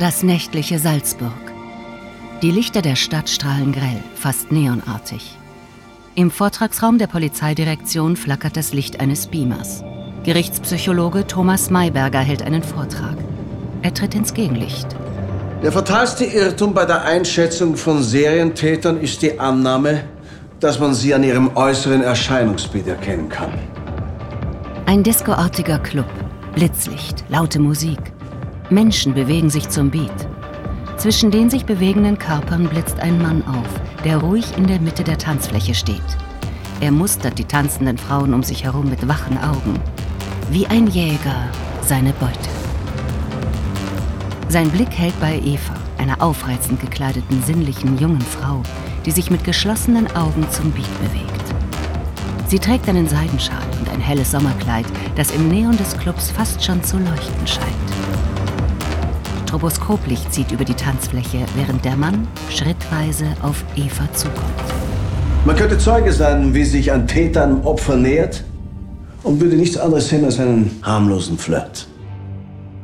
Das nächtliche Salzburg. Die Lichter der Stadt strahlen grell, fast neonartig. Im Vortragsraum der Polizeidirektion flackert das Licht eines Beamers. Gerichtspsychologe Thomas Mayberger hält einen Vortrag. Er tritt ins Gegenlicht. Der fatalste Irrtum bei der Einschätzung von Serientätern ist die Annahme, dass man sie an ihrem äußeren Erscheinungsbild erkennen kann. Ein discoartiger Club, Blitzlicht, laute Musik. Menschen bewegen sich zum Beat. Zwischen den sich bewegenden Körpern blitzt ein Mann auf, der ruhig in der Mitte der Tanzfläche steht. Er mustert die tanzenden Frauen um sich herum mit wachen Augen. Wie ein Jäger seine Beute. Sein Blick hält bei Eva, einer aufreizend gekleideten, sinnlichen jungen Frau, die sich mit geschlossenen Augen zum Beat bewegt. Sie trägt einen Seidenschal und ein helles Sommerkleid, das im Neon des Clubs fast schon zu leuchten scheint. Stroboskoplicht zieht über die Tanzfläche, während der Mann schrittweise auf Eva zukommt. Man könnte Zeuge sein, wie sich ein Täter einem Opfer nähert und würde nichts anderes sehen als einen harmlosen Flirt.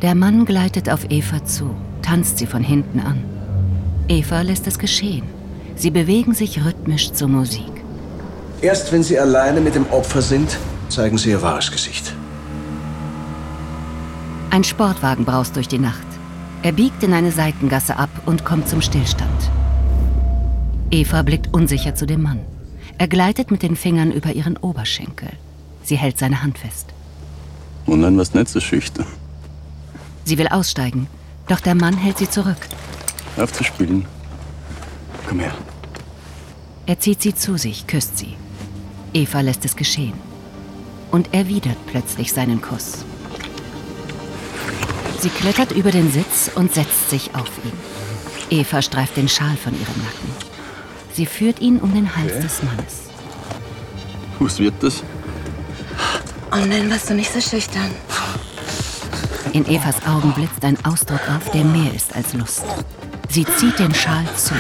Der Mann gleitet auf Eva zu, tanzt sie von hinten an. Eva lässt es geschehen. Sie bewegen sich rhythmisch zur Musik. Erst wenn sie alleine mit dem Opfer sind, zeigen sie ihr wahres Gesicht. Ein Sportwagen braust durch die Nacht. Er biegt in eine Seitengasse ab und kommt zum Stillstand. Eva blickt unsicher zu dem Mann. Er gleitet mit den Fingern über ihren Oberschenkel. Sie hält seine Hand fest. Und dann warst nicht so schüchtern. Sie will aussteigen, doch der Mann hält sie zurück. Aufzuspielen. Komm her. Er zieht sie zu sich, küsst sie. Eva lässt es geschehen und erwidert plötzlich seinen Kuss. Sie klettert über den Sitz und setzt sich auf ihn. Eva streift den Schal von ihrem Nacken. Sie führt ihn um den Hals okay. des Mannes. Was wird das? Oh nein, warst du nicht so schüchtern. In Evas Augen blitzt ein Ausdruck auf, der mehr ist als Lust. Sie zieht den Schal zu.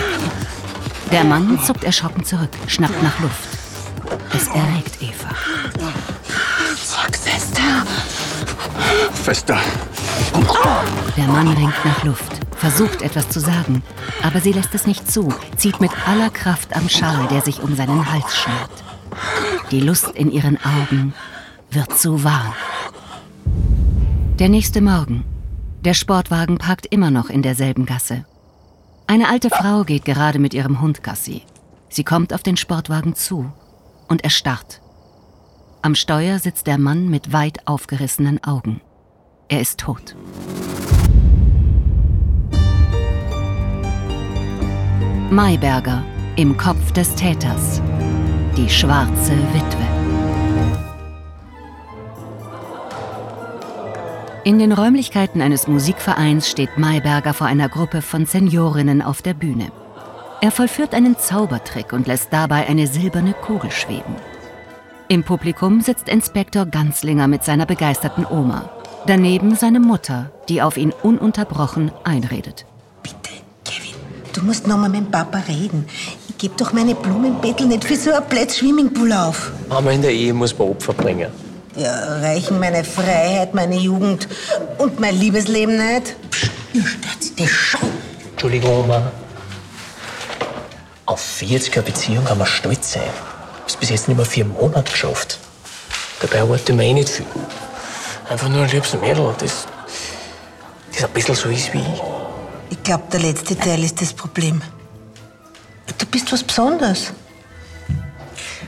Der Mann zuckt erschrocken zurück, schnappt nach Luft. Es erregt Eva. Sag fester. Fester. Der Mann ringt nach Luft, versucht etwas zu sagen, aber sie lässt es nicht zu, zieht mit aller Kraft am Schal, der sich um seinen Hals schnürt. Die Lust in ihren Augen wird zu wahr. Der nächste Morgen. Der Sportwagen parkt immer noch in derselben Gasse. Eine alte Frau geht gerade mit ihrem Hund Gassi. Sie kommt auf den Sportwagen zu und erstarrt. Am Steuer sitzt der Mann mit weit aufgerissenen Augen. Er ist tot. Mayberger im Kopf des Täters. Die schwarze Witwe. In den Räumlichkeiten eines Musikvereins steht Mayberger vor einer Gruppe von Seniorinnen auf der Bühne. Er vollführt einen Zaubertrick und lässt dabei eine silberne Kugel schweben. Im Publikum sitzt Inspektor Ganzlinger mit seiner begeisterten Oma. Daneben seine Mutter, die auf ihn ununterbrochen einredet. Bitte, Kevin, du musst noch mal mit dem Papa reden. Ich gebe doch meine Blumenbettel nicht für so ein Platz Swimmingpool auf. Mama in der Ehe muss man Opfer bringen. Ja, reichen meine Freiheit, meine Jugend und mein Liebesleben nicht? Psst, ihr stört die schon. Entschuldigung, Oma. Auf 40er Beziehung kann man stolz sein. Hast bis jetzt nicht mal vier Monate geschafft. Dabei ich mir eh nicht viel. Einfach nur ein liebes Mädel, das, das ein bisschen so ist wie ich. Ich glaube, der letzte Teil ist das Problem. Du bist was Besonderes.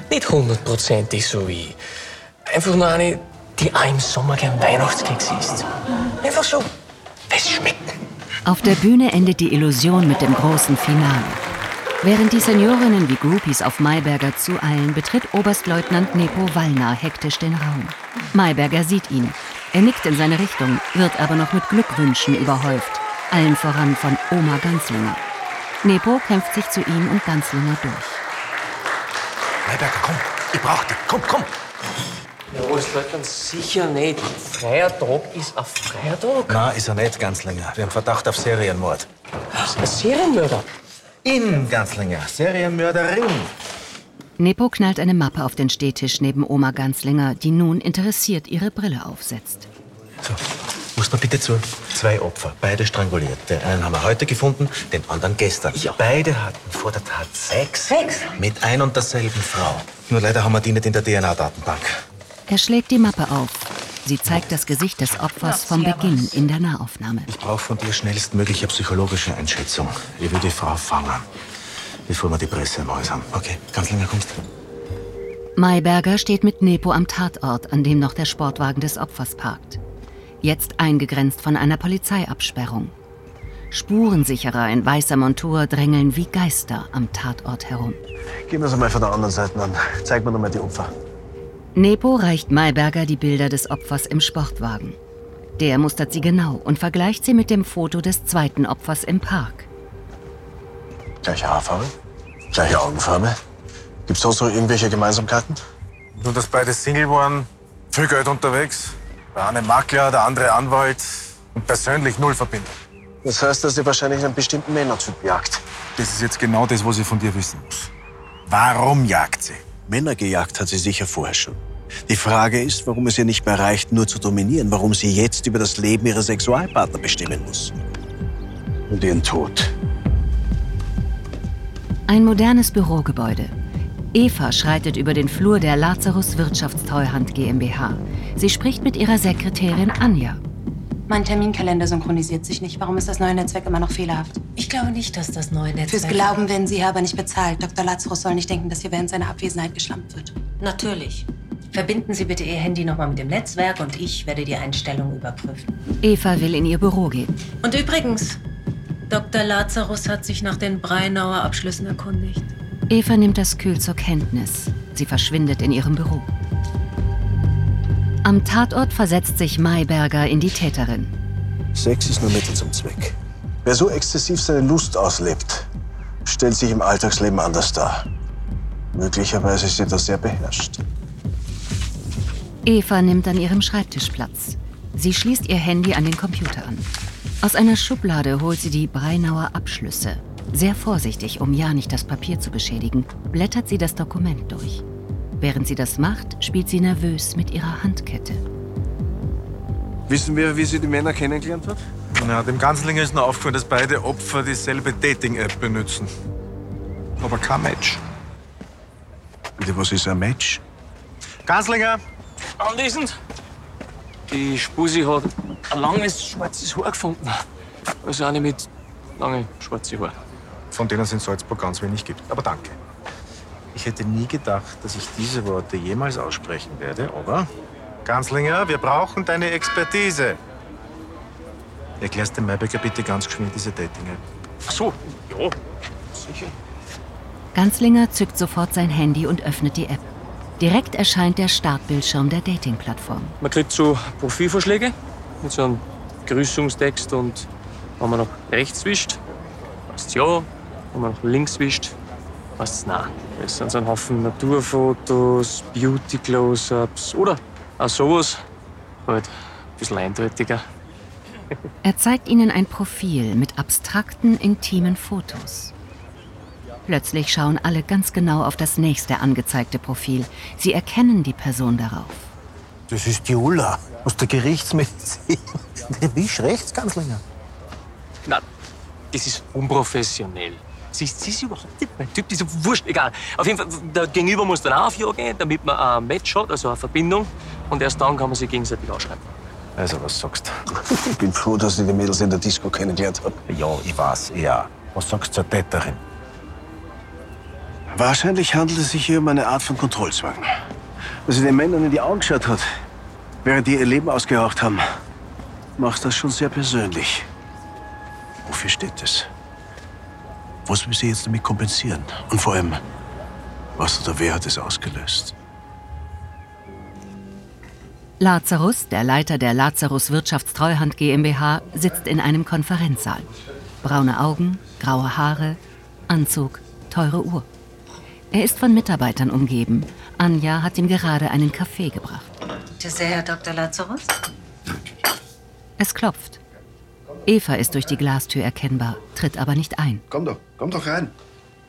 Nicht hundertprozentig so wie ich. Einfach nur eine, die auch im Sommer gern Weihnachtskeks isst. Einfach so. Es schmeckt. Auf der Bühne endet die Illusion mit dem großen Finale. Während die Seniorinnen wie Groupies auf Mayberger zueilen, betritt Oberstleutnant Nepo Wallner hektisch den Raum. Mayberger sieht ihn. Er nickt in seine Richtung, wird aber noch mit Glückwünschen überhäuft. Allen voran von Oma Ganzlinger. Nepo kämpft sich zu ihm und Ganzlinger durch. Mayberger, komm, ich brauch dich. Komm, komm. Ja, Oberstleutnant, sicher nicht. Freier Tag ist ein freier Tag. Nein, ist er nicht, Ganzlinger. Wir haben Verdacht auf Serienmord. Ein Serienmörder? In Ganzlinger. Serienmörderin. Nepo knallt eine Mappe auf den Stehtisch neben Oma Ganzlinger, die nun interessiert ihre Brille aufsetzt. So, musst mal bitte zu. Zwei Opfer, beide stranguliert. Den einen haben wir heute gefunden, den anderen gestern. Beide hatten vor der Tat Sex. Sex? Mit ein und derselben Frau. Nur leider haben wir die nicht in der DNA-Datenbank. Er schlägt die Mappe auf. Sie zeigt das Gesicht des Opfers vom Beginn in der Nahaufnahme. Ich brauche von dir schnellstmögliche psychologische Einschätzung. Ich will die Frau fangen, bevor wir die Presse im Haus haben. Okay, ganz länger kommst du. Mayberger steht mit Nepo am Tatort, an dem noch der Sportwagen des Opfers parkt. Jetzt eingegrenzt von einer Polizeiabsperrung. Spurensicherer in weißer Montur drängeln wie Geister am Tatort herum. Gehen wir es mal von der anderen Seite an. Zeig mir noch mal die Opfer. Nepo reicht Mayberger die Bilder des Opfers im Sportwagen. Der mustert sie genau und vergleicht sie mit dem Foto des zweiten Opfers im Park. Gleiche Haarfarbe? Gleiche Augenfarbe? Gibt's sonst noch irgendwelche Gemeinsamkeiten? Nur, dass beide Single waren, viel Geld unterwegs. Der eine Makler, der andere Anwalt und persönlich null Verbindung. Das heißt, dass ihr wahrscheinlich einen bestimmten Männertyp jagt. Das ist jetzt genau das, was ich von dir wissen muss. Warum jagt sie? Männer gejagt hat sie sicher vorher schon. Die Frage ist, warum es ihr nicht mehr reicht, nur zu dominieren, warum sie jetzt über das Leben ihrer Sexualpartner bestimmen muss. Und ihren Tod. Ein modernes Bürogebäude. Eva schreitet über den Flur der Lazarus Wirtschaftstreuhand GmbH. Sie spricht mit ihrer Sekretärin Anja. Mein Terminkalender synchronisiert sich nicht. Warum ist das neue Netzwerk immer noch fehlerhaft? Ich glaube nicht, dass das neue Netzwerk... Fürs Glauben werden Sie hier aber nicht bezahlt. Dr. Lazarus soll nicht denken, dass hier während seiner Abwesenheit geschlampt wird. Natürlich. Verbinden Sie bitte Ihr Handy nochmal mit dem Netzwerk und ich werde die Einstellung überprüfen. Eva will in ihr Büro gehen. Und übrigens, Dr. Lazarus hat sich nach den Breinauer Abschlüssen erkundigt. Eva nimmt das Kühl zur Kenntnis. Sie verschwindet in ihrem Büro. Am Tatort versetzt sich Mayberger in die Täterin. Sex ist nur Mittel zum Zweck. Wer so exzessiv seine Lust auslebt, stellt sich im Alltagsleben anders dar. Möglicherweise ist sie das sehr beherrscht. Eva nimmt an ihrem Schreibtisch Platz. Sie schließt ihr Handy an den Computer an. Aus einer Schublade holt sie die Breinauer Abschlüsse. Sehr vorsichtig, um ja nicht das Papier zu beschädigen, blättert sie das Dokument durch. Während sie das macht, spielt sie nervös mit ihrer Handkette. Wissen wir, wie sie die Männer kennengelernt hat? Ja, dem Ganzlinger ist nur aufgefallen, dass beide Opfer dieselbe Dating-App benutzen. Aber kein Match. Bitte, was ist ein Match? Ganzlinger, Anwesend. Die Spusi hat ein langes schwarzes Haar gefunden. Also eine mit langen schwarzen Haaren. von denen es in Salzburg ganz wenig gibt. Aber danke. Ich hätte nie gedacht, dass ich diese Worte jemals aussprechen werde, aber. Ganzlinger, wir brauchen deine Expertise. Erklärst dem Maybecker bitte ganz geschwind diese Dating-App. Ach so, ja, sicher. Ganzlinger zückt sofort sein Handy und öffnet die App. Direkt erscheint der Startbildschirm der Dating-Plattform. Man kriegt so Profilvorschläge mit so einem Grüßungstext und wenn man nach rechts wischt, heißt ja, wenn man nach links wischt, es nein. Es sind so ein Haufen Naturfotos, Beauty-Close-Ups oder auch sowas. Halt ein bisschen eindeutiger. Er zeigt ihnen ein Profil mit abstrakten, intimen Fotos. Plötzlich schauen alle ganz genau auf das nächste angezeigte Profil. Sie erkennen die Person darauf. Das ist die Ulla aus der Gerichtsmedizin. Wisch rechts, Ganzlinger. Nein, das ist unprofessionell. Sie ist, sie ist überhaupt nicht mein Typ, das ist wurscht, egal. Auf jeden Fall, der Gegenüber muss dann auch auf Ja gehen, damit man ein Match hat, also eine Verbindung. Und erst dann kann man sich gegenseitig ausschreiben. Also, was sagst Ich bin froh, dass ich die Mädels in der Disco kennengelernt habe. du? Ja, ich weiß, ja. Was sagst du zur Täterin? Wahrscheinlich handelt es sich hier um eine Art von Kontrollzwang. Dass sie den Männern in die Augen geschaut hat, während die ihr Leben ausgehaucht haben, macht das schon sehr persönlich. Wofür steht es? Was will sie jetzt damit kompensieren? Und vor allem, was oder wer hat es ausgelöst? Lazarus, der Leiter der Lazarus Wirtschaftstreuhand GmbH, sitzt in einem Konferenzsaal. Braune Augen, graue Haare, Anzug, teure Uhr. Er ist von Mitarbeitern umgeben. Anja hat ihm gerade einen Kaffee gebracht. Dessert, Herr Dr. Lazarus? Es klopft. Eva ist durch die Glastür erkennbar, tritt aber nicht ein. Komm doch, komm doch rein.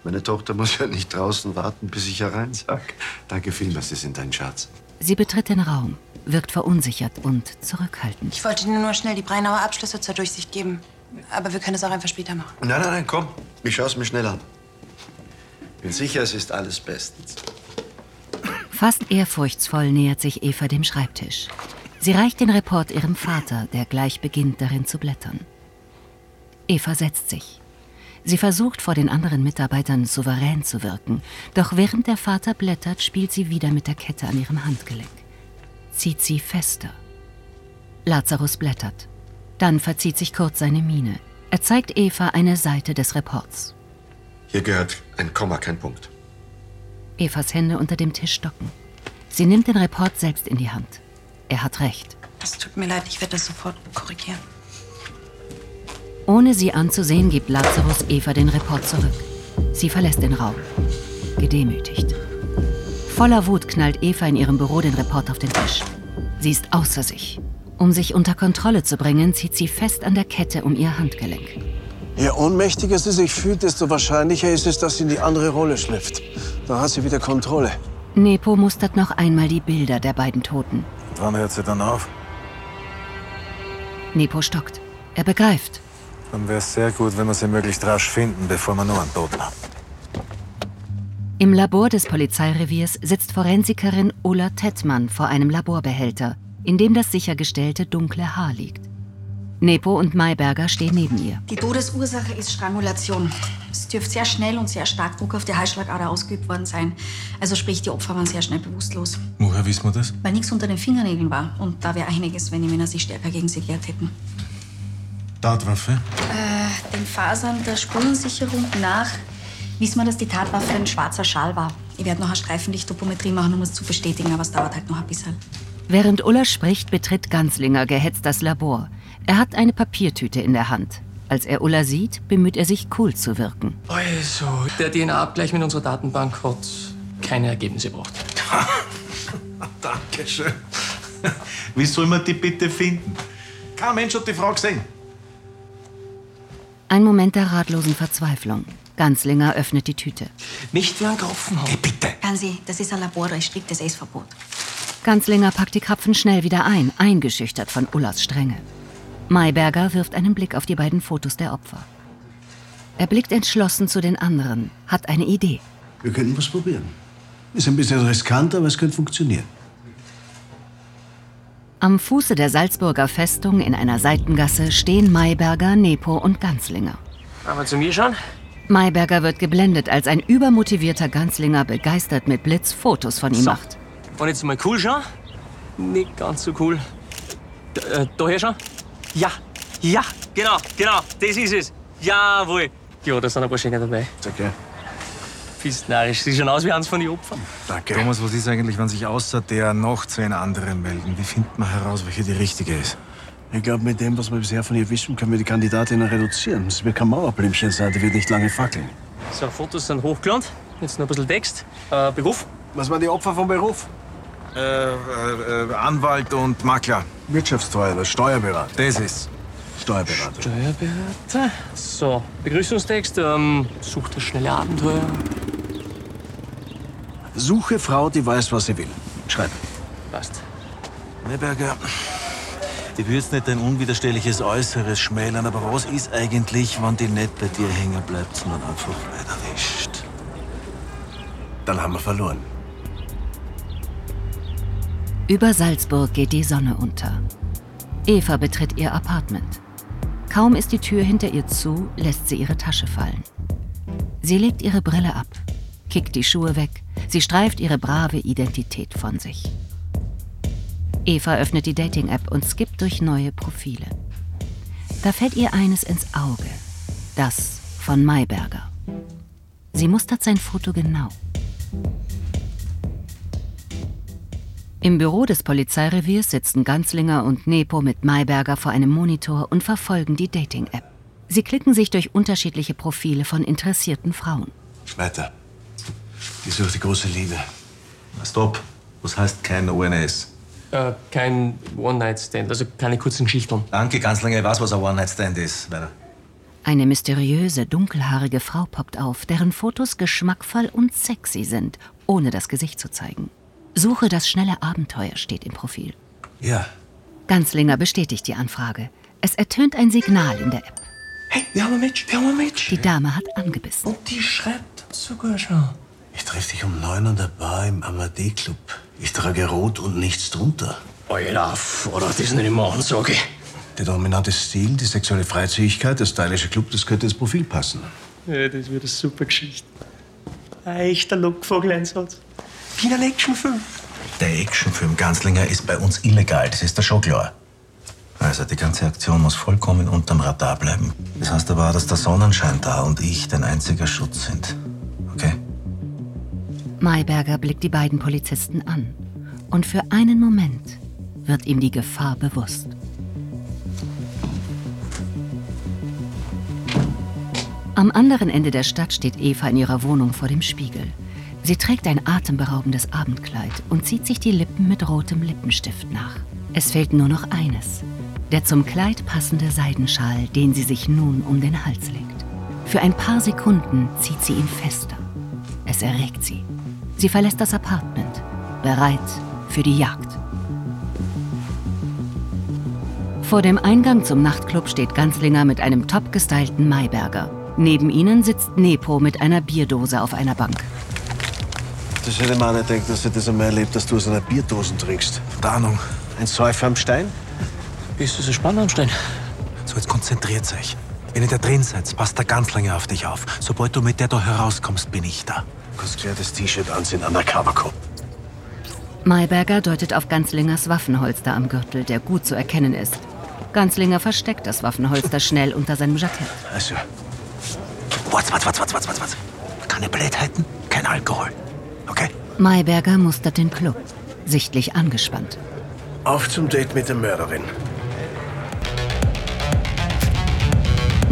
Meine Tochter muss ja nicht draußen warten, bis ich herein sag. Danke vielmals, Sie sind ein Schatz. Sie betritt den Raum, wirkt verunsichert und zurückhaltend. Ich wollte dir nur schnell die Breinauer Abschlüsse zur Durchsicht geben. Aber wir können es auch einfach später machen. Nein, nein, nein, komm. Ich schaue es mir schnell an. Bin sicher, es ist alles bestens. Fast ehrfurchtsvoll nähert sich Eva dem Schreibtisch. Sie reicht den Report ihrem Vater, der gleich beginnt, darin zu blättern. Eva setzt sich. Sie versucht vor den anderen Mitarbeitern souverän zu wirken, doch während der Vater blättert, spielt sie wieder mit der Kette an ihrem Handgelenk. Zieht sie fester. Lazarus blättert. Dann verzieht sich kurz seine Miene. Er zeigt Eva eine Seite des Reports. Hier gehört ein Komma, kein Punkt. Evas Hände unter dem Tisch stocken. Sie nimmt den Report selbst in die Hand. Er hat recht. Es tut mir leid, ich werde das sofort korrigieren. Ohne sie anzusehen, gibt Lazarus Eva den Report zurück. Sie verlässt den Raum. Gedemütigt. Voller Wut knallt Eva in ihrem Büro den Report auf den Tisch. Sie ist außer sich. Um sich unter Kontrolle zu bringen, zieht sie fest an der Kette um ihr Handgelenk. Je ohnmächtiger sie sich fühlt, desto wahrscheinlicher ist es, dass sie in die andere Rolle schlüpft. Dann hat sie wieder Kontrolle. Nepo mustert noch einmal die Bilder der beiden Toten. Wann hört sie dann auf? Nepo stockt. Er begreift. Dann wäre es sehr gut, wenn wir sie möglichst rasch finden, bevor wir nur einen Toten haben. Im Labor des Polizeireviers sitzt Forensikerin Ulla Tettmann vor einem Laborbehälter, in dem das sichergestellte dunkle Haar liegt. Nepo und Mayberger stehen neben ihr. Die Todesursache ist Strangulation. Es dürfte sehr schnell und sehr stark Druck auf die Halsschlagader ausgeübt worden sein. Also sprich, die Opfer waren sehr schnell bewusstlos. Woher wissen wir das? Weil nichts unter den Fingernägeln war. Und da wäre einiges, wenn die Männer sich stärker gegen sie gewehrt hätten. Tatwaffe? Äh, den Fasern der Spurensicherung nach wissen wir, dass die Tatwaffe ein schwarzer Schal war. Ich werde noch eine Streifenlichttopometrie machen, um es zu bestätigen, aber es dauert halt noch ein bisschen. Während Ulla spricht, betritt Ganzlinger gehetzt das Labor. Er hat eine Papiertüte in der Hand. Als er Ulla sieht, bemüht er sich, cool zu wirken. Also, der DNA-Abgleich mit unserer Datenbank hat keine Ergebnisse gebracht. Dankeschön. Wie soll man die bitte finden? Kein Mensch hat die Frau gesehen. Ein Moment der ratlosen Verzweiflung. Ganzlinger öffnet die Tüte. Nicht ein Kaufen haben. Gansi, das ist ein Labor, da ist striktes Essverbot. Ganzlinger packt die Krapfen schnell wieder ein, eingeschüchtert von Ullas Strenge. Mayberger wirft einen Blick auf die beiden Fotos der Opfer. Er blickt entschlossen zu den anderen, hat eine Idee. Wir könnten was probieren. Ist ein bisschen riskant, aber es könnte funktionieren. Am Fuße der Salzburger Festung in einer Seitengasse stehen Mayberger, Nepo und Ganzlinger. Aber zu mir schauen? Mayberger wird geblendet, als ein übermotivierter Ganzlinger begeistert mit Blitz Fotos von ihm So. macht. Und jetzt mal cool schauen? Nicht ganz so cool. Da, äh, daher schauen? Ja, ja, genau, genau, das ist es. Jawohl. Ja, da sind ein paar Schöne dabei. Okay. Bist narrisch. Sieht schon aus wie eins von den Opfern. Danke. Thomas, was ist eigentlich, wenn sich außer der noch zehn andere melden? Wie findet man heraus, welche die richtige ist? Ich glaube, mit dem, was wir bisher von ihr wissen, können wir die Kandidatinnen reduzieren. Es wird kein Mauerblümchen sein, die wird nicht lange fackeln. So, Fotos sind hochgeladen. Jetzt noch ein bisschen Text. Äh, Beruf? Was waren die Opfer vom Beruf? Äh, äh, Anwalt und Makler. Wirtschaftstreuer, Steuerberater. Das ist. Steuerberater. Steuerberater. So, Begrüßungstext. Ähm, sucht das schnelle Abenteuer. Suche Frau, die weiß, was sie will. Schreib. Passt. Neberger, ich will jetzt nicht dein unwiderstehliches Äußeres schmälern, aber was ist eigentlich, wenn die nicht bei dir hängen bleibt, sondern einfach weiter wischt? Dann haben wir verloren. Über Salzburg geht die Sonne unter. Eva betritt ihr Apartment. Kaum ist die Tür hinter ihr zu, lässt sie ihre Tasche fallen. Sie legt ihre Brille ab, kickt die Schuhe weg, sie streift ihre brave Identität von sich. Eva öffnet die Dating-App und skippt durch neue Profile. Da fällt ihr eines ins Auge. Das von Mayberger. Sie mustert sein Foto genau. Im Büro des Polizeireviers sitzen Ganzlinger und Nepo mit Mayberger vor einem Monitor und verfolgen die Dating-App. Sie klicken sich durch unterschiedliche Profile von interessierten Frauen. Weiter. Die sucht die große Liebe. Stopp. Was heißt kein ONS? Äh, kein One-Night-Stand, also keine kurzen Geschichten. Danke, ganz lange. Ich weiß, was ein One-Night-Stand ist. Weiter. Eine mysteriöse, dunkelhaarige Frau poppt auf, deren Fotos geschmackvoll und sexy sind, ohne das Gesicht zu zeigen. Suche das schnelle Abenteuer steht im Profil. Ja. Ganzlinger bestätigt die Anfrage. Es ertönt ein Signal in der App. Hey, wir haben ein Match, wir haben ein Match. Die Dame hat angebissen. Und die schreibt sogar schon. Ich treffe dich um neun an der Bar im Amadee Club. Ich trage rot und nichts drunter. Alter, oder das ist nicht immer Ansage. Der dominante Stil, die sexuelle Freizügigkeit, der stylische Club, das könnte ins Profil passen. Ja, das wird eine super Geschichte. Ein echter Lockvogel-Einsatz. Wie ein Actionfilm. Der Actionfilm Ganzlinger ist bei uns illegal, das ist da schon klar. Also die ganze Aktion muss vollkommen unterm Radar bleiben. Das heißt aber auch, dass der Sonnenschein da und ich dein einziger Schutz sind. Mayberger blickt die beiden Polizisten an. Und für einen Moment wird ihm die Gefahr bewusst. Am anderen Ende der Stadt steht Eva in ihrer Wohnung vor dem Spiegel. Sie trägt ein atemberaubendes Abendkleid und zieht sich die Lippen mit rotem Lippenstift nach. Es fehlt nur noch eines. Der zum Kleid passende Seidenschal, den sie sich nun um den Hals legt. Für ein paar Sekunden zieht sie ihn fester. Es erregt sie. Sie verlässt das Apartment, bereit für die Jagd. Vor dem Eingang zum Nachtclub steht Ganzlinger mit einem top gestylten Mayberger. Neben ihnen sitzt Nepo mit einer Bierdose auf einer Bank. Das hätte man nicht gedacht, dass ich das einmal erlebt, dass du aus einer Bierdose trinkst. Tarnung. Ein Säufer am Stein? Bist du so spannend am Stein? So, jetzt konzentriert euch. Wenn ihr da drin seid, passt der Ganzlinger auf dich auf. Sobald du mit der da herauskommst, bin ich da. Das T-Shirt anziehen, undercover Cop. Mayberger deutet auf Ganzlingers Waffenholster am Gürtel, der gut zu erkennen ist. Ganzlinger versteckt das Waffenholster schnell unter seinem Jackett. Also, Warte, warte, warte, warte, warte, warte. Keine Blödheiten, kein Alkohol. Okay? Mayberger mustert den Club, sichtlich angespannt. auf zum Date mit der Mörderin.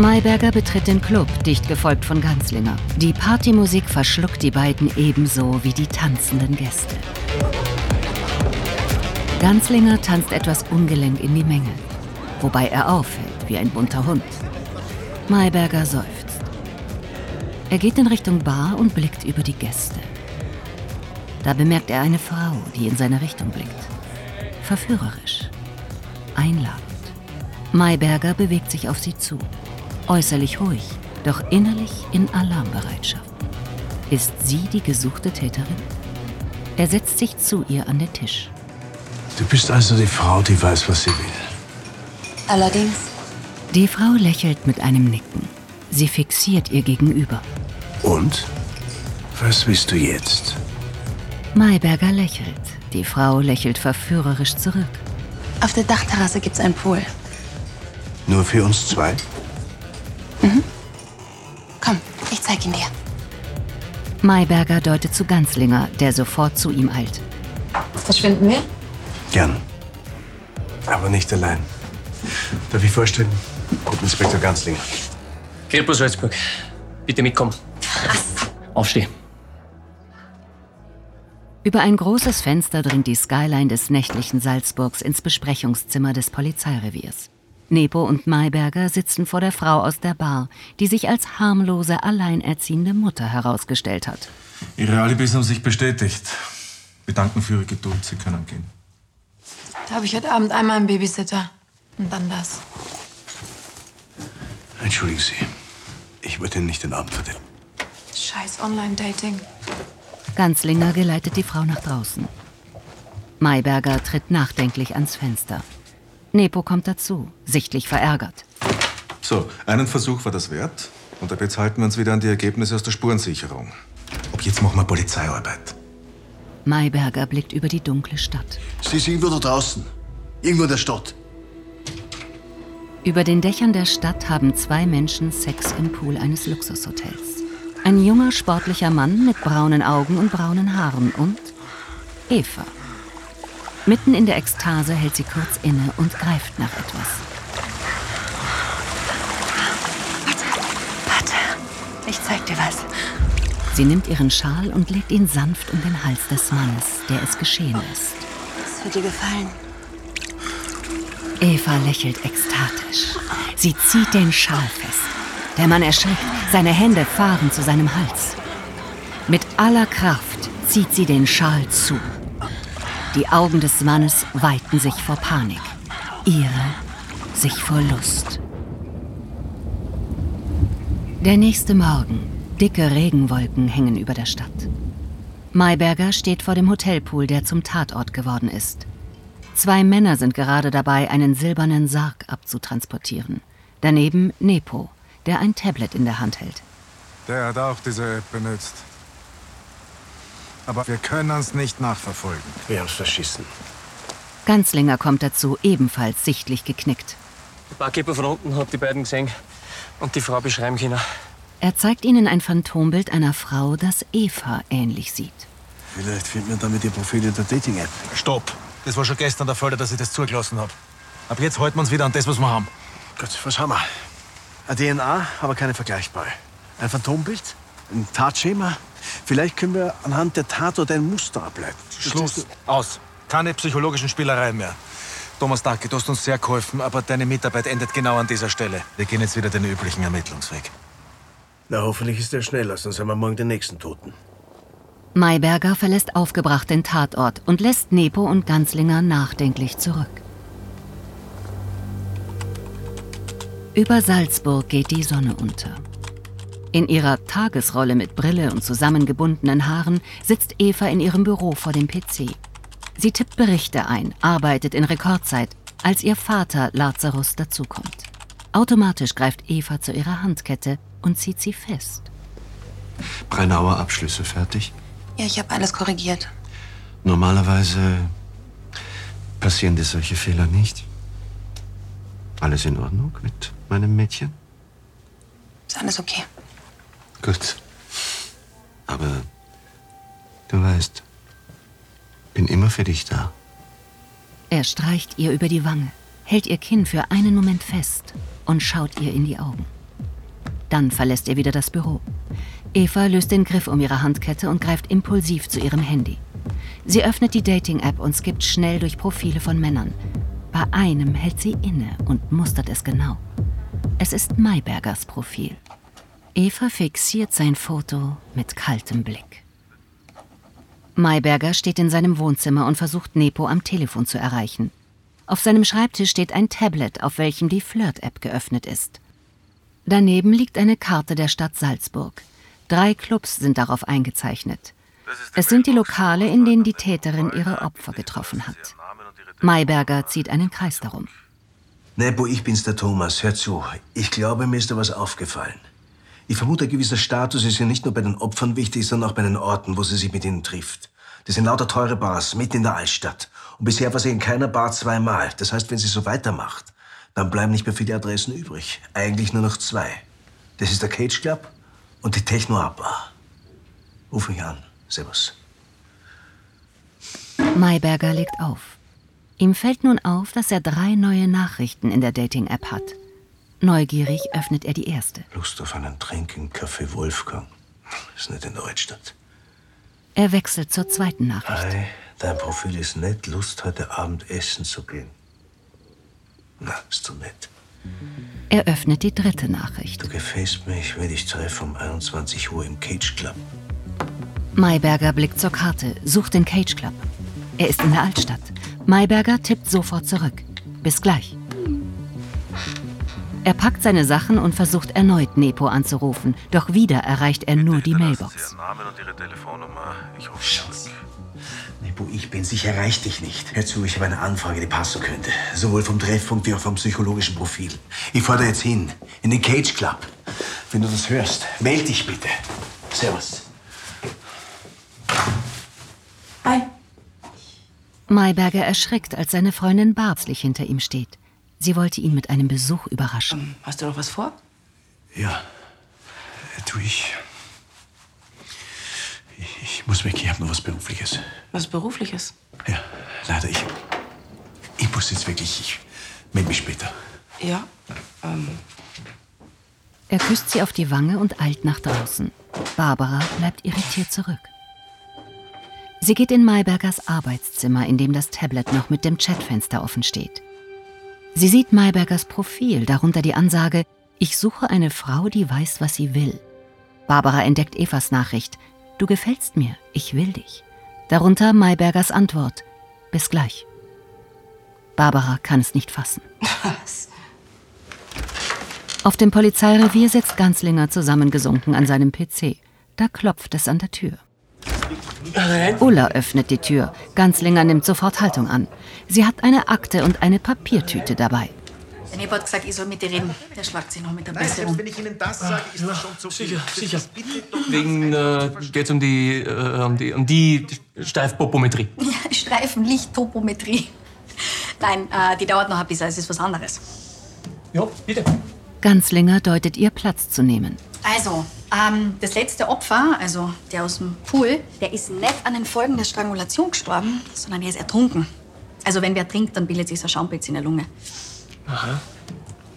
Mayberger betritt den Club, dicht gefolgt von Ganzlinger. Die Partymusik verschluckt die beiden ebenso wie die tanzenden Gäste. Ganzlinger tanzt etwas ungelenk in die Menge, wobei er auffällt wie ein bunter Hund. Mayberger seufzt. Er geht in Richtung Bar und blickt über die Gäste. Da bemerkt er eine Frau, die in seine Richtung blickt. Verführerisch. Einladend. Mayberger bewegt sich auf sie zu. Äußerlich ruhig, doch innerlich in Alarmbereitschaft. Ist sie die gesuchte Täterin? Er setzt sich zu ihr an den Tisch. Du bist also die Frau, die weiß, was sie will. Allerdings, Die Frau lächelt mit einem Nicken. Sie fixiert ihr Gegenüber. Und? Was willst du jetzt? Mayberger lächelt. Die Frau lächelt verführerisch zurück. auf der Dachterrasse gibt's einen Pool. Nur für uns zwei? Komm, ich zeig ihn dir. Mayberger deutet zu Ganzlinger, der sofort zu ihm eilt. Verschwinden wir? Gern. Aber nicht allein. Darf ich vorstellen? Inspektor Ganzlinger. Kripo Salzburg, bitte mitkommen. Aufstehen. Über ein großes Fenster dringt die Skyline des nächtlichen Salzburgs ins Besprechungszimmer des Polizeireviers. Nepo und Mayberger sitzen vor der Frau aus der Bar, die sich als harmlose, alleinerziehende Mutter herausgestellt hat. Ihre Alibis haben sich bestätigt. Wir danken für Ihre Geduld. Sie können gehen. Da habe ich heute Abend einmal einen Babysitter. Und dann das. Entschuldigen Sie. Ich wollte Ihnen nicht den Abend verderben. Scheiß Online-Dating. Ganzlinger geleitet die Frau nach draußen. Mayberger tritt nachdenklich ans Fenster. Nepo kommt dazu, sichtlich verärgert. So, einen Versuch war das wert. Und ab jetzt halten wir uns wieder an die Ergebnisse aus der Spurensicherung. Ab jetzt machen wir Polizeiarbeit. Mayberger blickt über die dunkle Stadt. Sie sind irgendwo da draußen. Irgendwo in der Stadt. Über den Dächern der Stadt haben zwei Menschen Sex im Pool eines Luxushotels. Ein junger, sportlicher Mann mit braunen Augen und braunen Haaren und Eva. Mitten in der Ekstase hält sie kurz inne und greift nach etwas. Warte, ich zeig dir was. Sie nimmt ihren Schal und legt ihn sanft um den Hals des Mannes, der es geschehen lässt. Es wird dir gefallen. Eva lächelt ekstatisch. Sie zieht den Schal fest. Der Mann erschrickt, seine Hände fahren zu seinem Hals. Mit aller Kraft zieht sie den Schal zu. Die Augen des Mannes weiten sich vor Panik. Ihre sich vor Lust. Der nächste Morgen. Dicke Regenwolken hängen über der Stadt. Mayberger steht vor dem Hotelpool, der zum Tatort geworden ist. Zwei Männer sind gerade dabei, einen silbernen Sarg abzutransportieren. Daneben Nepo, der ein Tablet in der Hand hält. Der hat auch diese App benutzt. Aber wir können uns nicht nachverfolgen. Wir haben's verschissen. Ganzlinger kommt dazu, ebenfalls sichtlich geknickt. Der Barkeeper von unten hat die beiden gesehen und die Frau beschreiben können. Er zeigt ihnen ein Phantombild einer Frau, das Eva ähnlich sieht. Vielleicht findet man damit ihr Profil in der Dating-App. Stopp. Das war schon gestern der Fall, dass ich das zugelassen habe. Ab jetzt halten wir uns wieder an das, was wir haben. Gut, was haben wir? Eine DNA, aber keine vergleichbare. Ein Phantombild? Ein Tatschema? Vielleicht können wir anhand der Tatort ein Muster ableiten. Schluss. Aus. Keine psychologischen Spielereien mehr. Thomas, danke, du hast uns sehr geholfen, aber deine Mitarbeit endet genau an dieser Stelle. Wir gehen jetzt wieder den üblichen Ermittlungsweg. Na, hoffentlich ist er schneller, sonst haben wir morgen den nächsten Toten. Mayberger verlässt aufgebracht den Tatort und lässt Nepo und Ganzlinger nachdenklich zurück. Über Salzburg geht die Sonne unter. In ihrer Tagesrolle mit Brille und zusammengebundenen Haaren sitzt Eva in ihrem Büro vor dem PC. Sie tippt Berichte ein, arbeitet in Rekordzeit, als ihr Vater Lazarus dazukommt. Automatisch greift Eva zu ihrer Handkette und zieht sie fest. Brennauer Abschlüsse fertig? Ja, ich habe alles korrigiert. Normalerweise passieren dir solche Fehler nicht. Alles in Ordnung mit meinem Mädchen? Ist alles okay. Gut. Aber du weißt, bin immer für dich da. Er streicht ihr über die Wange, hält ihr Kinn für einen Moment fest und schaut ihr in die Augen. Dann verlässt er wieder das Büro. Eva löst den Griff um ihre Handkette und greift impulsiv zu ihrem Handy. Sie öffnet die Dating-App und skippt schnell durch Profile von Männern. Bei einem hält sie inne und mustert es genau. Es ist Maybergers Profil. Eva fixiert sein Foto mit kaltem Blick. Mayberger steht in seinem Wohnzimmer und versucht Nepo am Telefon zu erreichen. Auf seinem Schreibtisch steht ein Tablet, auf welchem die Flirt-App geöffnet ist. Daneben liegt eine Karte der Stadt Salzburg. Drei Clubs sind darauf eingezeichnet. Es sind die Lokale, in denen die Täterin ihre Opfer getroffen hat. Mayberger zieht einen Kreis darum. Nepo, ich bin's, der Thomas. Hör zu. Ich glaube, mir ist da was aufgefallen. Ich vermute, ein gewisser Status ist ja nicht nur bei den Opfern wichtig, sondern auch bei den Orten, wo sie sich mit ihnen trifft. Das sind lauter teure Bars, mitten in der Altstadt. Und bisher war sie in keiner Bar zweimal. Das heißt, wenn sie so weitermacht, dann bleiben nicht mehr viele Adressen übrig. Eigentlich nur noch zwei. Das ist der Cage Club und die Techno Bar. Ruf mich an. Servus. Mayberger legt auf. Ihm fällt nun auf, dass er drei neue Nachrichten in der Dating-App hat. Neugierig öffnet er die erste. Lust auf einen Trink im Café Wolfgang. Ist nicht in der Altstadt. Er wechselt zur zweiten Nachricht. Hi, dein Profil ist nett. Lust, heute Abend essen zu gehen. Na, ist zu nett. Er öffnet die dritte Nachricht. Du gefällst mir, ich will dich treffen um 21 Uhr im Cage Club. Mayberger blickt zur Karte, sucht den Cage Club. Er ist in der Altstadt. Mayberger tippt sofort zurück. Bis gleich. Er packt seine Sachen und versucht erneut Nepo anzurufen, doch wieder erreicht er nur die Mailbox. Schatz. Nepo, ich bin's, ich erreich dich nicht. Hör zu, ich habe eine Anfrage, die passen könnte. Sowohl vom Treffpunkt wie auch vom psychologischen Profil. Ich fahre da jetzt hin, in den Cage Club. Wenn du das hörst, meld dich bitte. Servus. Hi. Mayberger erschrickt, als seine Freundin barbslich hinter ihm steht. Sie wollte ihn mit einem Besuch überraschen. Hast du noch was vor? Ja, tu ich. Ich, ich muss weg, ich habe noch was Berufliches. Was Berufliches? Ja, leider, ich. Ich muss jetzt wirklich. Ich melde mich später. Ja. Ähm, Er küsst sie auf die Wange und eilt nach draußen. Barbara bleibt irritiert zurück. Sie geht in Maybergers Arbeitszimmer, in dem das Tablet noch mit dem Chatfenster offen steht. Sie sieht Maybergers Profil, darunter die Ansage, ich suche eine Frau, die weiß, was sie will. Barbara entdeckt Evas Nachricht, du gefällst mir, ich will dich. Darunter Maybergers Antwort, Bis gleich. Barbara kann es nicht fassen. Was? Auf dem Polizeirevier sitzt Ganzlinger zusammengesunken an seinem PC. Da klopft es an der Tür. Ulla öffnet die Tür. Ganzlinger nimmt sofort Haltung an. Sie hat eine Akte und eine Papiertüte dabei. Der Nepo hat gesagt, ich soll mit dir reden. Der schlagt sich noch mit der Besserung. wenn ich Ihnen das sage, ist das schon zu viel. Sicher, sicher. Wegen, äh, geht's um die, äh, um die, um die Steifpopometrie. Ja, Streifenlicht-Topometrie. Nein, äh, die dauert noch ein bisschen, es ist was anderes. Ja, bitte. Ganzlinger deutet ihr Platz zu nehmen. Also, ähm, das letzte Opfer, also der aus dem Pool, der ist nicht an den Folgen der Strangulation gestorben, sondern er ist ertrunken. Also wenn wer trinkt, dann bildet sich ein Schaumpilz in der Lunge. Aha.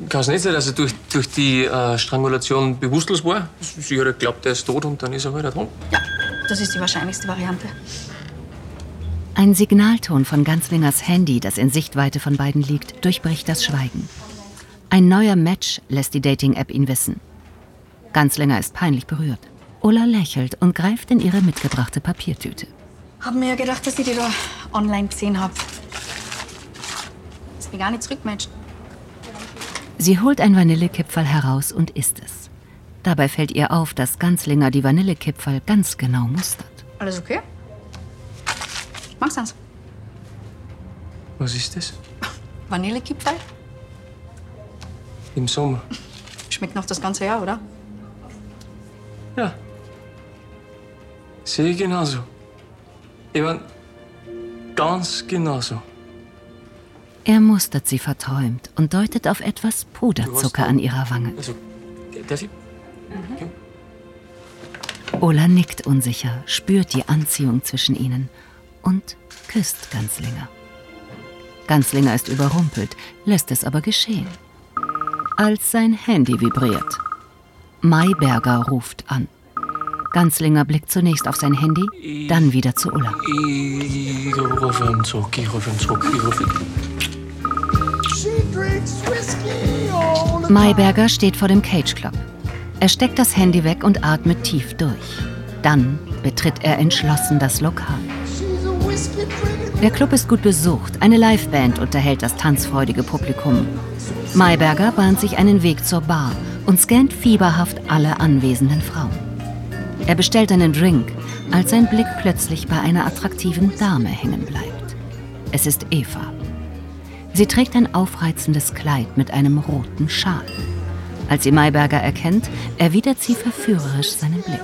Kann es nicht sein, dass er durch, durch die äh, Strangulation bewusstlos war? Sie hat geglaubt, er ist tot und dann ist er halt ertrunken. Ja, das ist die wahrscheinlichste Variante. Ein Signalton von Ganzlingers Handy, das in Sichtweite von beiden liegt, durchbricht das Schweigen. Ein neuer Match lässt die Dating-App ihn wissen. Ganzlinger ist peinlich berührt. Ulla lächelt und greift in ihre mitgebrachte Papiertüte. Hab mir ja gedacht, dass ich die da online gesehen hab. Ist mir gar nicht zurückmatcht. Sie holt ein Vanillekipferl heraus und isst es. Dabei fällt ihr auf, dass Ganzlinger die Vanillekipferl ganz genau mustert. Alles okay? Magst du's? Was ist das? Vanillekipferl? Im Sommer. Schmeckt noch das ganze Jahr, oder? Ja. Sehe ich genauso. Ich mein, ganz genauso. Er mustert sie verträumt und deutet auf etwas Puderzucker an ihrer Wange. Also, darf ich? Ola nickt unsicher, spürt die Anziehung zwischen ihnen und küsst Ganzlinger. Ganzlinger ist überrumpelt, lässt es aber geschehen. Als sein Handy vibriert. Mayberger ruft an. Ganzlinger blickt zunächst auf sein Handy, dann wieder zu Ulla. Ich. Mayberger steht vor dem Cage Club. Er steckt das Handy weg und atmet tief durch. Dann betritt er entschlossen das Lokal. Der Club ist gut besucht. Eine Liveband unterhält das tanzfreudige Publikum. Mayberger bahnt sich einen Weg zur Bar und scannt fieberhaft alle anwesenden Frauen. Er bestellt einen Drink, als sein Blick plötzlich bei einer attraktiven Dame hängen bleibt. Es ist Eva. Sie trägt ein aufreizendes Kleid mit einem roten Schal. Als sie Mayberger erkennt, erwidert sie verführerisch seinen Blick.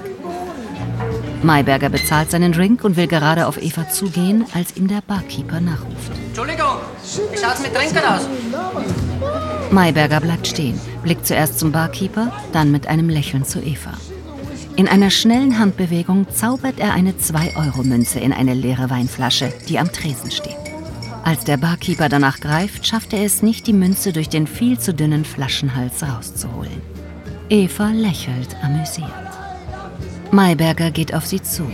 Mayberger bezahlt seinen Drink und will gerade auf Eva zugehen, als ihm der Barkeeper nachruft. Entschuldigung, wie schaut's mit Trinkern aus? Mayberger bleibt stehen, blickt zuerst zum Barkeeper, dann mit einem Lächeln zu Eva. In einer schnellen Handbewegung zaubert er eine 2-Euro-Münze in eine leere Weinflasche, die am Tresen steht. Als der Barkeeper danach greift, schafft er es nicht, die Münze durch den viel zu dünnen Flaschenhals rauszuholen. Eva lächelt amüsiert. Mayberger geht auf sie zu.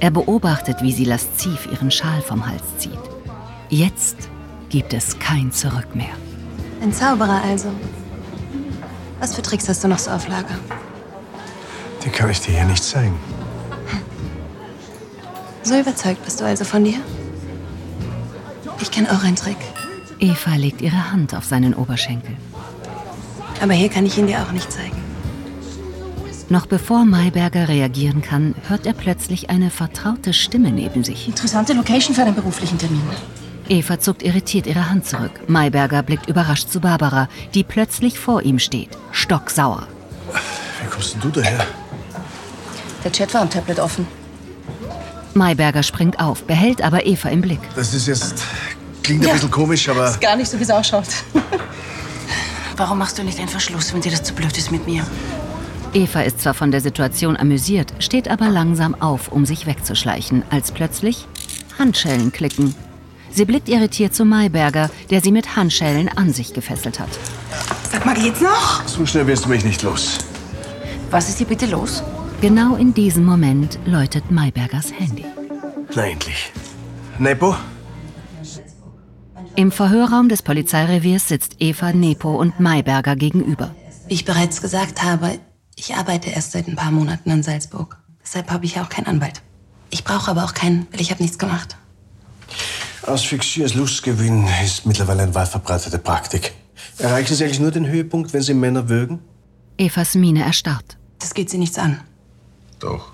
Er beobachtet, wie sie lasziv ihren Schal vom Hals zieht. Jetzt gibt es kein Zurück mehr. Ein Zauberer also. Was für Tricks hast du noch so auf Lager? Die kann ich dir hier nicht zeigen. So überzeugt bist du also von dir? Ich kenne auch einen Trick. Eva legt ihre Hand auf seinen Oberschenkel. Aber hier kann ich ihn dir auch nicht zeigen. Noch bevor Mayberger reagieren kann, hört er plötzlich eine vertraute Stimme neben sich. Interessante Location für einen beruflichen Termin. Eva zuckt irritiert ihre Hand zurück. Mayberger blickt überrascht zu Barbara, die plötzlich vor ihm steht, stocksauer. Wie kommst denn du daher? Der Chat war am Tablet offen. Mayberger springt auf, behält aber Eva im Blick. Das ist jetzt. Klingt Ja. ein bisschen komisch, aber. Ist gar nicht so, wie es ausschaut. Warum machst du nicht einen Verschluss, wenn dir das zu blöd ist mit mir? Eva ist zwar von der Situation amüsiert, steht aber langsam auf, um sich wegzuschleichen, als plötzlich Handschellen klicken. Sie blickt irritiert zu Mayberger, der sie mit Handschellen an sich gefesselt hat. Sag mal, geht's noch? So schnell wirst du mich nicht los. Was ist hier bitte los? Genau in diesem Moment läutet Maybergers Handy. Na endlich. Nepo? Im Verhörraum des Polizeireviers sitzt Eva Nepo und Mayberger gegenüber. Wie ich bereits gesagt habe, ich arbeite erst seit ein paar Monaten in Salzburg. Deshalb habe ich auch keinen Anwalt. Ich brauche aber auch keinen, weil ich habe nichts gemacht. Asphyxie als Lustgewinn ist mittlerweile eine weit verbreitete Praktik. Erreichen Sie eigentlich nur den Höhepunkt, wenn Sie Männer würgen? Evas Miene erstarrt. Das geht Sie nichts an. Doch.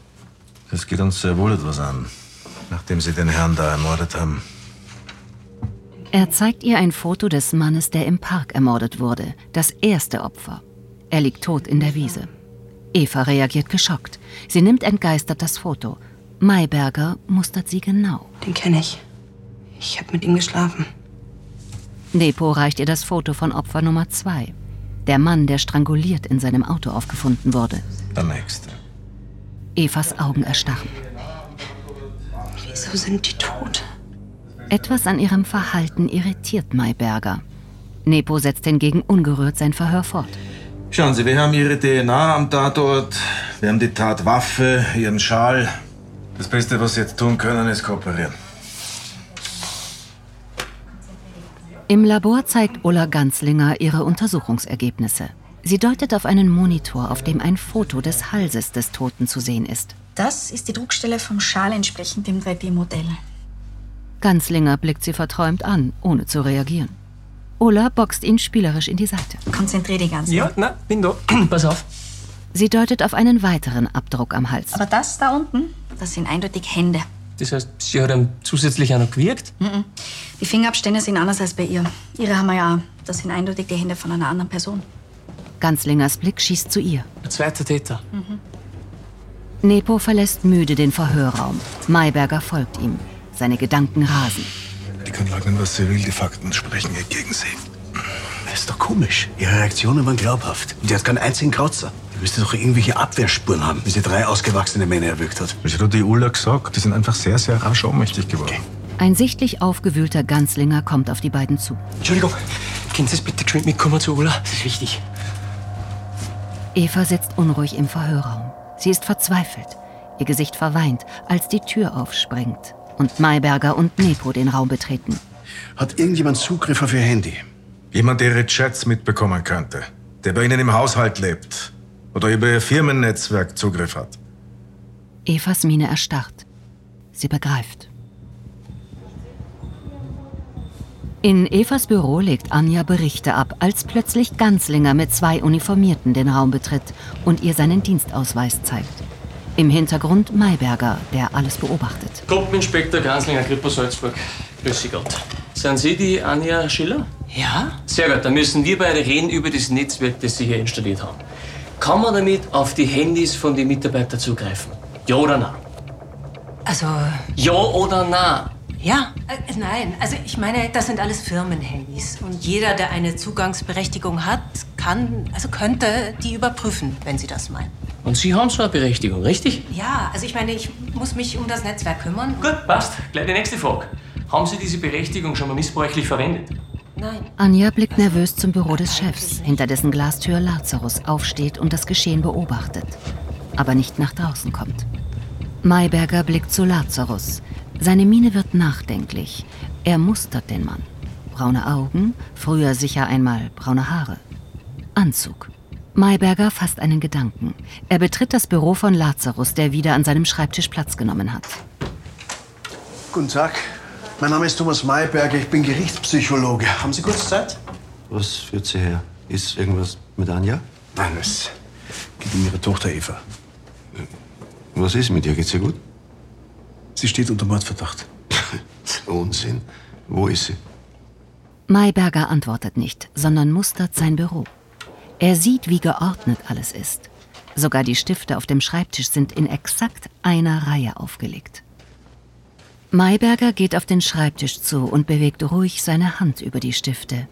Das geht uns sehr wohl etwas an. Nachdem Sie den Herrn da ermordet haben. Er zeigt ihr ein Foto des Mannes, der im Park ermordet wurde. Das erste Opfer. Er liegt tot in der Wiese. Eva reagiert geschockt. Sie nimmt entgeistert das Foto. Mayberger mustert sie genau. Den kenne ich. Ich habe mit ihm geschlafen. Nepo reicht ihr das Foto von Opfer Nummer zwei. Der Mann, der stranguliert in seinem Auto aufgefunden wurde. Der nächste. Evas Augen erstarren. Wieso sind die tot? Etwas an ihrem Verhalten irritiert Mayberger. Nepo setzt hingegen ungerührt sein Verhör fort. Schauen Sie, wir haben Ihre DNA am Tatort. Wir haben die Tatwaffe, Ihren Schal. Das Beste, was Sie jetzt tun können, ist kooperieren. Im Labor zeigt Ulla Ganzlinger ihre Untersuchungsergebnisse. Sie deutet auf einen Monitor, auf dem ein Foto des Halses des Toten zu sehen ist. Das ist die Druckstelle vom Schal entsprechend dem 3D-Modell. Ganzlinger blickt sie verträumt an, ohne zu reagieren. Ulla boxt ihn spielerisch in die Seite. Konzentrier dich ganz. Ja, na, bin da. Pass auf. Sie deutet auf einen weiteren Abdruck am Hals. Aber das da unten, das sind eindeutig Hände. Das heißt, sie hat ihm zusätzlich auch noch gewirkt? Mhm. Die Fingerabstände sind anders als bei ihr. Ihre haben wir ja auch. Das sind eindeutig die Hände von einer anderen Person. Ganzlingers Blick schießt zu ihr. Ein zweiter Täter. Mhm. Nepo verlässt müde den Verhörraum. Mayberger folgt ihm. Seine Gedanken rasen. Die kann leugnen, was sie will. Die Fakten sprechen ihr gegen sie. Das ist doch komisch. Ihre Reaktionen waren glaubhaft. Und die hat keinen einzigen Kratzer. Die müsste doch irgendwelche Abwehrspuren haben, wenn sie drei ausgewachsene Männer erwürgt hat. Ich hatte die Ulla gesagt, die sind einfach sehr, sehr rasch ohnmächtig geworden. Ein sichtlich aufgewühlter Ganzlinger kommt auf die beiden zu. Entschuldigung, können Sie es bitte geschwind mitkommen zu Ulla? Das ist wichtig. Eva sitzt unruhig im Verhörraum. Sie ist verzweifelt. Ihr Gesicht verweint, als die Tür aufspringt und Mayberger und Nepo den Raum betreten. Hat irgendjemand Zugriff auf ihr Handy? Jemand, der ihre Chats mitbekommen könnte. Der bei Ihnen im Haushalt lebt. Oder über Ihr Firmennetzwerk Zugriff hat. Evas Miene erstarrt. Sie begreift. In Evas Büro legt Anja Berichte ab, als plötzlich Ganzlinger mit zwei Uniformierten den Raum betritt und ihr seinen Dienstausweis zeigt. Im Hintergrund Mayberger, der alles beobachtet. Gruppeninspektor Ganslinger, Kripo Salzburg. Grüß Sie Gott. Sind Sie die Anja Schiller? Ja? Sehr gut, dann müssen wir beide reden über das Netzwerk, das Sie hier installiert haben. Kann man damit auf die Handys von den Mitarbeitern zugreifen? Ja oder nein? Also, Ja oder nein? ja. Äh, nein, also ich meine, das sind alles Firmenhandys. Und jeder, der eine Zugangsberechtigung hat, kann, also könnte die überprüfen, wenn Sie das meinen. Und Sie haben so eine Berechtigung, richtig? Ja, also ich meine, ich muss mich um das Netzwerk kümmern. Gut, passt. Gleich die nächste Frage. Haben Sie diese Berechtigung schon mal missbräuchlich verwendet? Nein. Anja blickt nervös zum Büro des Chefs, hinter dessen Glastür Lazarus aufsteht und das Geschehen beobachtet, aber nicht nach draußen kommt. Mayberger blickt zu Lazarus. Seine Miene wird nachdenklich. Er mustert den Mann. Braune Augen, früher sicher einmal braune Haare. Anzug. Mayberger fasst einen Gedanken. Er betritt das Büro von Lazarus, der wieder an seinem Schreibtisch Platz genommen hat. Guten Tag. Mein Name ist Thomas Mayberger. Ich bin Gerichtspsychologe. Haben Sie kurz Zeit? Was führt Sie her? Ist irgendwas mit Anja? Nein, es geht um Ihre Tochter Eva. Was ist mit ihr? Geht's ihr gut? Sie steht unter Mordverdacht. Unsinn. Wo ist sie? Mayberger antwortet nicht, sondern mustert sein Büro. Er sieht, wie geordnet alles ist. Sogar die Stifte auf dem Schreibtisch sind in exakt einer Reihe aufgelegt. Mayberger geht auf den Schreibtisch zu und bewegt ruhig seine Hand über die Stifte,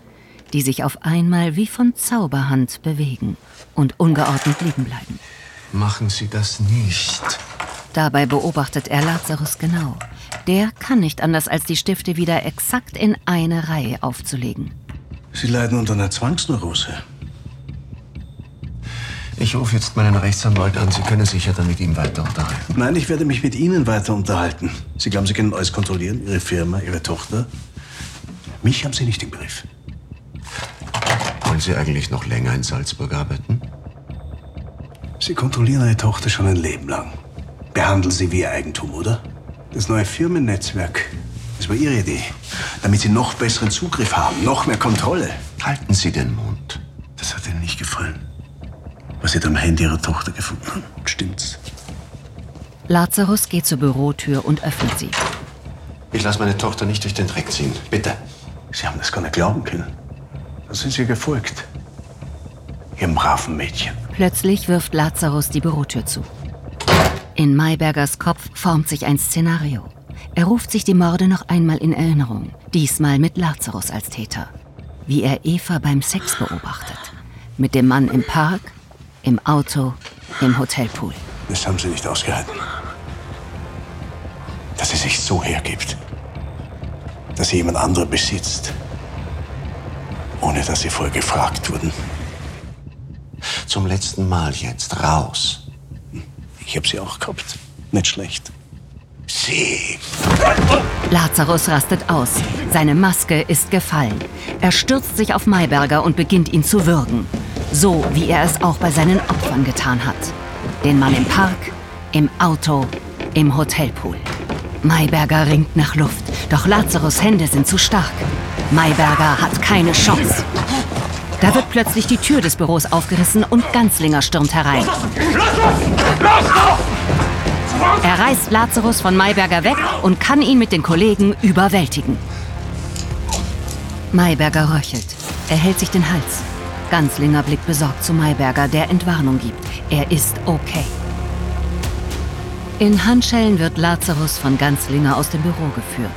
die sich auf einmal wie von Zauberhand bewegen und ungeordnet liegen bleiben. Machen Sie das nicht. Dabei beobachtet er Lazarus genau. Der kann nicht anders, als die Stifte wieder exakt in eine Reihe aufzulegen. Sie leiden unter einer Zwangsneurose. Ich rufe jetzt meinen Rechtsanwalt an. Sie können sich ja dann mit ihm weiter unterhalten. Nein, ich werde mich mit Ihnen weiter unterhalten. Sie glauben, Sie können alles kontrollieren? Ihre Firma, Ihre Tochter? Mich haben Sie nicht im Griff. Wollen Sie eigentlich noch länger in Salzburg arbeiten? Sie kontrollieren eine Tochter schon ein Leben lang. Behandeln Sie wie Ihr Eigentum, oder? Das neue Firmennetzwerk Das war Ihre Idee. Damit Sie noch besseren Zugriff haben, noch mehr Kontrolle. Halten Sie den Mund. Das hat Ihnen nicht gefallen. Was Sie da am Handy Ihrer Tochter gefunden haben. Stimmt's? Lazarus geht zur Bürotür und öffnet sie. Ich lasse meine Tochter nicht durch den Dreck ziehen. Bitte. Sie haben das gar nicht glauben können. Da sind Sie gefolgt. Ihrem braven Mädchen. Plötzlich wirft Lazarus die Bürotür zu. In Maybergers Kopf formt sich ein Szenario. Er ruft sich die Morde noch einmal in Erinnerung, diesmal mit Lazarus als Täter. Wie er Eva beim Sex beobachtet. Mit dem Mann im Park, im Auto, im Hotelpool. Das haben Sie nicht ausgehalten. Dass sie sich so hergibt. Dass sie jemand anderen besitzt. Ohne dass sie vorher gefragt wurden. Zum letzten Mal jetzt raus. Ich habe sie auch gehabt. Nicht schlecht. Sie. Lazarus rastet aus. Seine Maske ist gefallen. Er stürzt sich auf Mayberger und beginnt ihn zu würgen. So wie er es auch bei seinen Opfern getan hat. Den Mann im Park, im Auto, im Hotelpool. Mayberger ringt nach Luft, doch Lazarus Hände sind zu stark. Mayberger hat keine Chance. Da wird plötzlich die Tür des Büros aufgerissen und Ganzlinger stürmt herein. Er reißt Lazarus von Mayberger weg und kann ihn mit den Kollegen überwältigen. Mayberger röchelt. Er hält sich den Hals. Ganzlinger blickt besorgt zu Mayberger, der Entwarnung gibt. Er ist okay. In Handschellen wird Lazarus von Ganzlinger aus dem Büro geführt.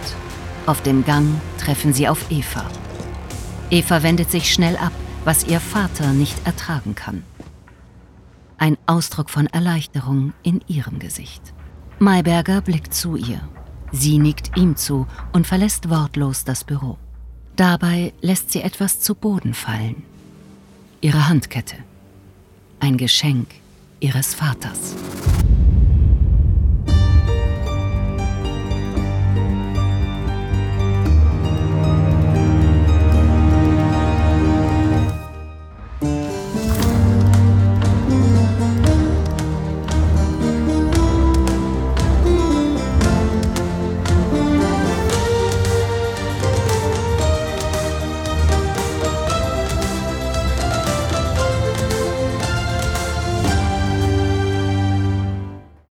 Auf dem Gang treffen sie auf Eva. Eva wendet sich schnell ab, was ihr Vater nicht ertragen kann. Ein Ausdruck von Erleichterung in ihrem Gesicht. Mayberger blickt zu ihr. Sie nickt ihm zu und verlässt wortlos das Büro. Dabei lässt sie etwas zu Boden fallen. Ihre Handkette. Ein Geschenk ihres Vaters.